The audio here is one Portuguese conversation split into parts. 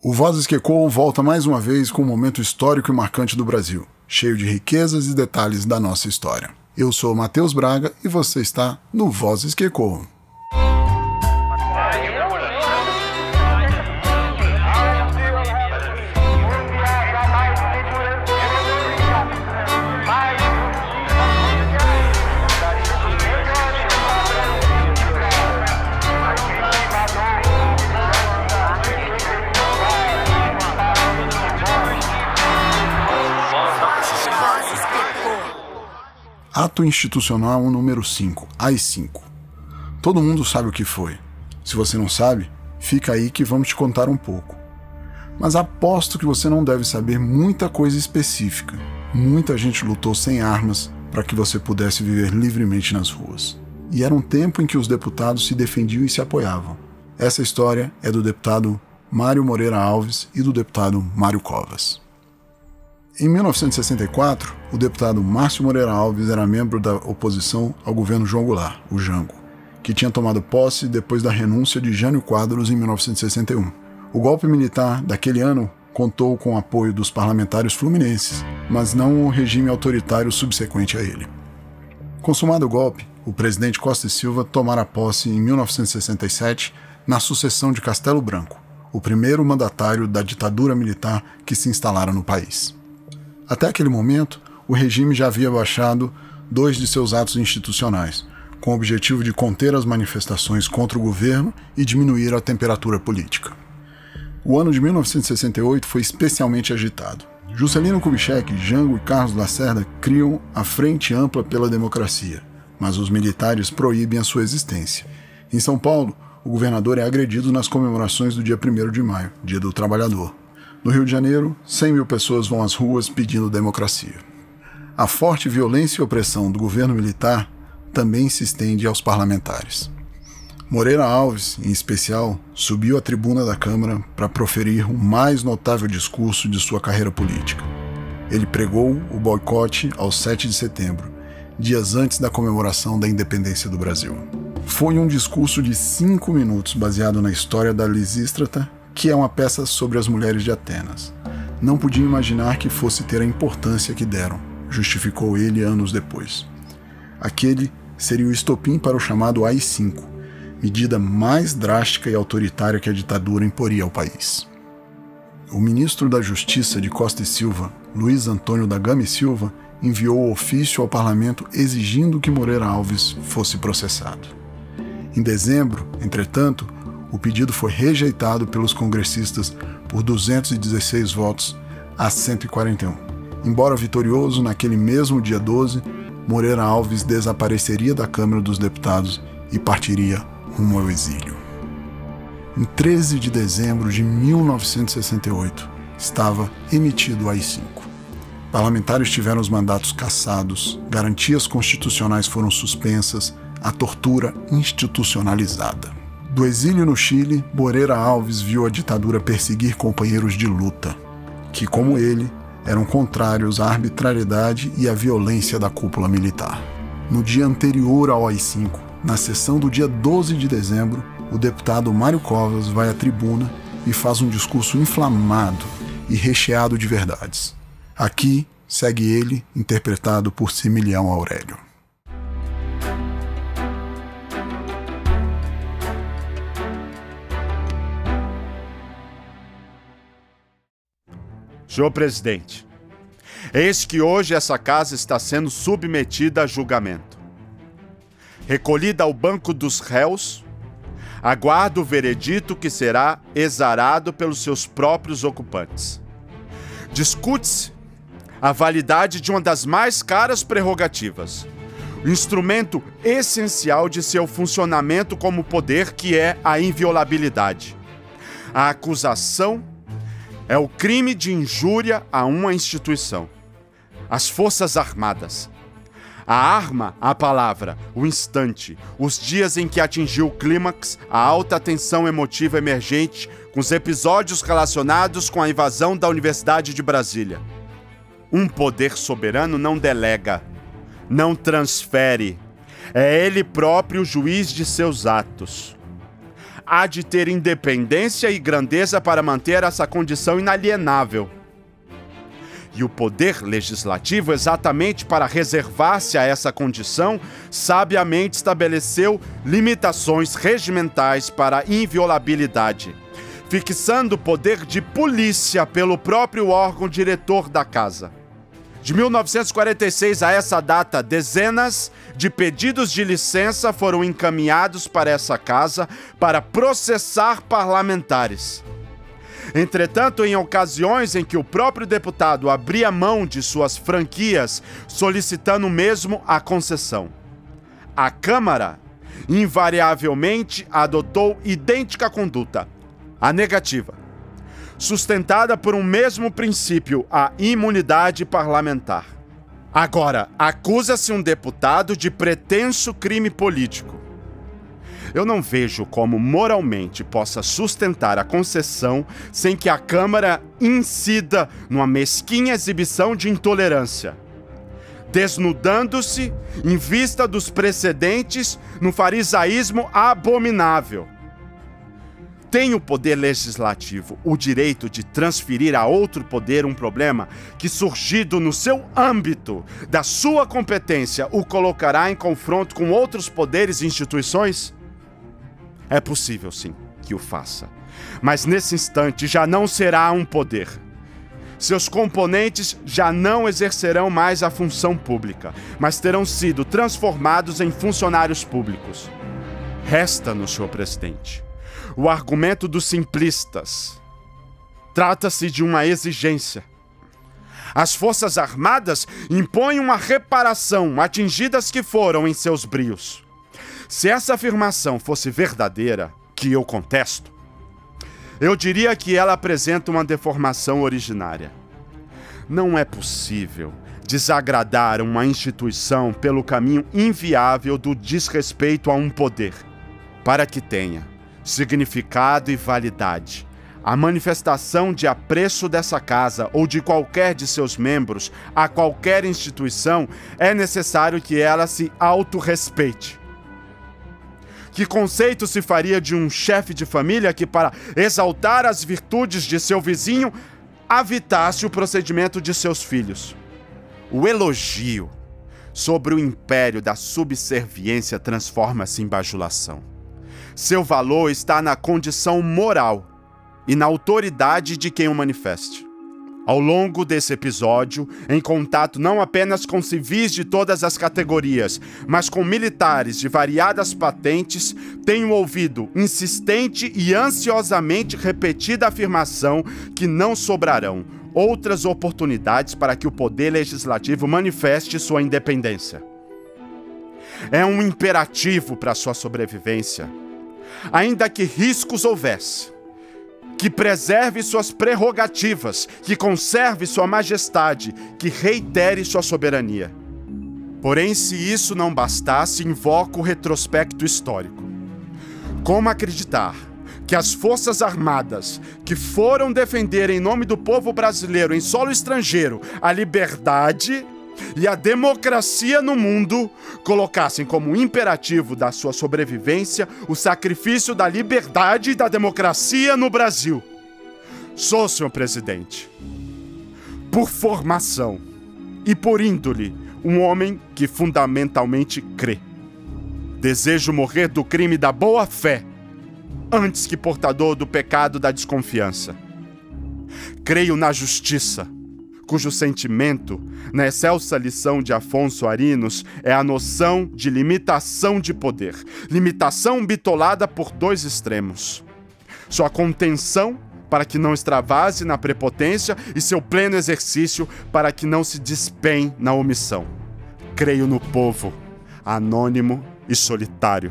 O Vozes que Ecoam volta mais uma vez com um momento histórico e marcante do Brasil, cheio de riquezas e detalhes da nossa história. Eu sou Matheus Braga e você está no Vozes que Ecoam. Ato Institucional número 5, AI-5. Todo mundo sabe o que foi. Se você não sabe, fica aí que vamos te contar um pouco. Mas aposto que você não deve saber muita coisa específica. Muita gente lutou sem armas para que você pudesse viver livremente nas ruas. E era um tempo em que os deputados se defendiam e se apoiavam. Essa história é do deputado Mário Moreira Alves e do deputado Mário Covas. Em 1964, o deputado Márcio Moreira Alves era membro da oposição ao governo João Goulart, o Jango, que tinha tomado posse depois da renúncia de Jânio Quadros em 1961. O golpe militar daquele ano contou com o apoio dos parlamentares fluminenses, mas não o regime autoritário subsequente a ele. Consumado o golpe, o presidente Costa e Silva tomara posse em 1967 na sucessão de Castelo Branco, o primeiro mandatário da ditadura militar que se instalara no país. Até aquele momento, o regime já havia baixado dois de seus atos institucionais, com o objetivo de conter as manifestações contra o governo e diminuir a temperatura política. O ano de 1968 foi especialmente agitado. Juscelino Kubitschek, Jango e Carlos Lacerda criam a Frente Ampla pela Democracia, mas os militares proíbem a sua existência. Em São Paulo, o governador é agredido nas comemorações do dia 1 de maio, Dia do Trabalhador. No Rio de Janeiro, 100 mil pessoas vão às ruas pedindo democracia. A forte violência e opressão do governo militar também se estende aos parlamentares. Moreira Alves, em especial, subiu à tribuna da Câmara para proferir o mais notável discurso de sua carreira política. Ele pregou o boicote ao 7 de setembro, dias antes da comemoração da independência do Brasil. Foi um discurso de cinco minutos baseado na história da Lisístrata que é uma peça sobre as mulheres de Atenas. Não podia imaginar que fosse ter a importância que deram, justificou ele anos depois. Aquele seria o estopim para o chamado AI-5, medida mais drástica e autoritária que a ditadura imporia ao país. O ministro da Justiça de Costa e Silva, Luiz Antônio da Gama e Silva, enviou ofício ao parlamento exigindo que Moreira Alves fosse processado. Em dezembro, entretanto, o pedido foi rejeitado pelos congressistas por 216 votos a 141. Embora vitorioso naquele mesmo dia 12, Moreira Alves desapareceria da Câmara dos Deputados e partiria rumo ao exílio. Em 13 de dezembro de 1968, estava emitido o AI-5. Parlamentares tiveram os mandatos cassados, garantias constitucionais foram suspensas, a tortura institucionalizada. Do exílio no Chile, Moreira Alves viu a ditadura perseguir companheiros de luta, que, como ele, eram contrários à arbitrariedade e à violência da cúpula militar. No dia anterior ao AI-5, na sessão do dia 12 de dezembro, o deputado Mário Covas vai à tribuna e faz um discurso inflamado e recheado de verdades. Aqui segue ele, interpretado por Similião Aurélio. Senhor presidente, eis que hoje essa casa está sendo submetida a julgamento. Recolhida ao banco dos réus, aguardo o veredito que será exarado pelos seus próprios ocupantes. Discute-se a validade de uma das mais caras prerrogativas, o instrumento essencial de seu funcionamento como poder, que é a inviolabilidade. A acusação é o crime de injúria a uma instituição. As Forças Armadas. A arma, a palavra, o instante, os dias em que atingiu o clímax, a alta tensão emotiva emergente com os episódios relacionados com a invasão da Universidade de Brasília. Um poder soberano não delega, não transfere. É ele próprio o juiz de seus atos. Há de ter independência e grandeza para manter essa condição inalienável. E o poder legislativo, exatamente para reservar-se a essa condição, sabiamente estabeleceu limitações regimentais para inviolabilidade, fixando o poder de polícia pelo próprio órgão diretor da casa. De 1946 a essa data, dezenas de pedidos de licença foram encaminhados para essa casa para processar parlamentares. Entretanto, em ocasiões em que o próprio deputado abria mão de suas franquias, solicitando mesmo a concessão, a Câmara invariavelmente adotou idêntica conduta, a negativa, sustentada por um mesmo princípio, a imunidade parlamentar. Agora, acusa-se um deputado de pretenso crime político eu não vejo como moralmente possa sustentar a concessão sem que a Câmara incida numa mesquinha exibição de intolerância, desnudando-se em vista dos precedentes no farisaísmo abominável. Tem o poder legislativo o direito de transferir a outro poder um problema que, surgido no seu âmbito da sua competência, o colocará em confronto com outros poderes e instituições? É possível, sim, que o faça. Mas nesse instante já não será um poder. Seus componentes já não exercerão mais a função pública, mas terão sido transformados em funcionários públicos. Resta-nos, senhor presidente, o argumento dos simplistas. Trata-se de uma exigência. As Forças Armadas impõem uma reparação, atingidas que foram em seus brios. Se essa afirmação fosse verdadeira, que eu contesto, eu diria que ela apresenta uma deformação originária. Não é possível desagradar uma instituição pelo caminho inviável do desrespeito a um poder, para que tenha significado e validade. A manifestação de apreço dessa casa ou de qualquer de seus membros a qualquer instituição é necessário que ela se autorrespeite. Que conceito se faria de um chefe de família que, para exaltar as virtudes de seu vizinho, avitasse o procedimento de seus filhos? O elogio sobre o império da subserviência transforma-se em bajulação. Seu valor está na condição moral e na autoridade de quem o manifeste. Ao longo desse episódio, em contato não apenas com civis de todas as categorias, mas com militares de variadas patentes, tenho ouvido insistente e ansiosamente repetida afirmação que não sobrarão outras oportunidades para que o poder legislativo manifeste sua independência. É um imperativo para sua sobrevivência. Ainda que riscos houvesse, que preserve suas prerrogativas, que conserve sua majestade, que reitere sua soberania. Porém, se isso não bastasse, invoco o retrospecto histórico. Como acreditar que as Forças Armadas, que foram defender em nome do povo brasileiro em solo estrangeiro a liberdade, e a democracia no mundo colocassem como imperativo da sua sobrevivência o sacrifício da liberdade e da democracia no Brasil. Sou, senhor presidente, por formação e por índole, um homem que fundamentalmente crê. Desejo morrer do crime da boa-fé antes que portador do pecado da desconfiança. Creio na justiça cujo sentimento, na excelsa lição de Afonso Arinos, é a noção de limitação de poder, limitação bitolada por dois extremos. Sua contenção para que não extravase na prepotência e seu pleno exercício para que não se despenhe na omissão. Creio no povo, anônimo e solitário,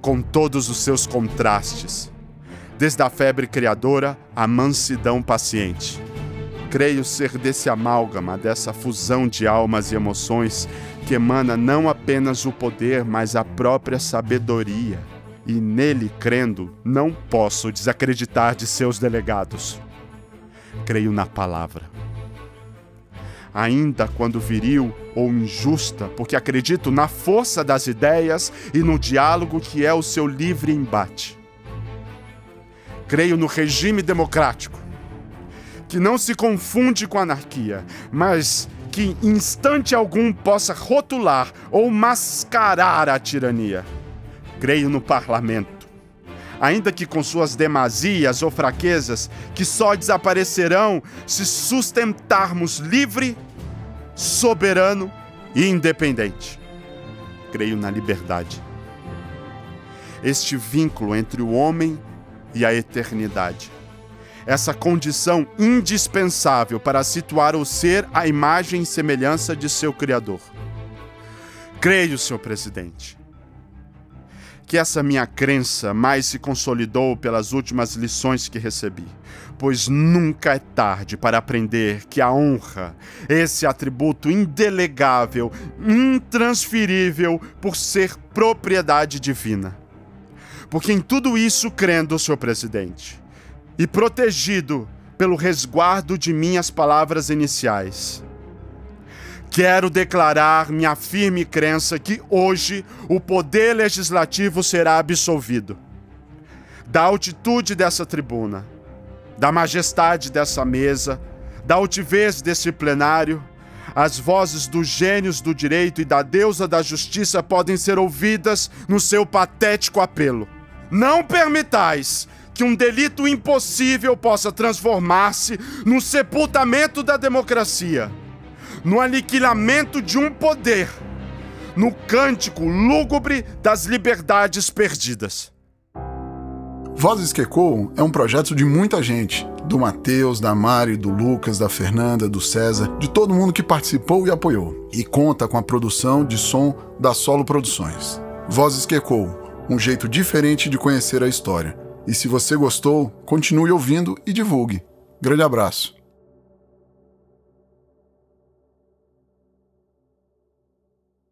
com todos os seus contrastes, desde a febre criadora à mansidão paciente Creio ser desse amálgama, dessa fusão de almas e emoções que emana não apenas o poder, mas a própria sabedoria. E nele, crendo, não posso desacreditar de seus delegados. Creio na palavra. Ainda quando viril ou injusta, porque acredito na força das ideias e no diálogo que é o seu livre embate. Creio no regime democrático, que não se confunde com anarquia, mas que instante algum possa rotular ou mascarar a tirania. Creio no parlamento, ainda que com suas demasias ou fraquezas, que só desaparecerão se sustentarmos livre, soberano e independente. Creio na liberdade. Este vínculo entre o homem e a eternidade essa condição indispensável para situar o ser à imagem e semelhança de seu Criador. Creio, senhor presidente, que essa minha crença mais se consolidou pelas últimas lições que recebi, pois nunca é tarde para aprender que a honra, esse atributo indelegável, intransferível por ser propriedade divina. Porque em tudo isso crendo, senhor presidente, e protegido pelo resguardo de minhas palavras iniciais. Quero declarar minha firme crença que hoje o poder legislativo será absolvido. Da altitude dessa tribuna, da majestade dessa mesa, da altivez desse plenário, as vozes dos gênios do direito e da deusa da justiça podem ser ouvidas no seu patético apelo. Não permitais que um delito impossível possa transformar-se no sepultamento da democracia, no aniquilamento de um poder, no cântico lúgubre das liberdades perdidas. Vozes que Ecoam é um projeto de muita gente, do Matheus, da Mari, do Lucas, da Fernanda, do César, de todo mundo que participou e apoiou, e conta com a produção de som da Solo Produções. Vozes que Ecoam, um jeito diferente de conhecer a história. E se você gostou, continue ouvindo e divulgue. Grande abraço.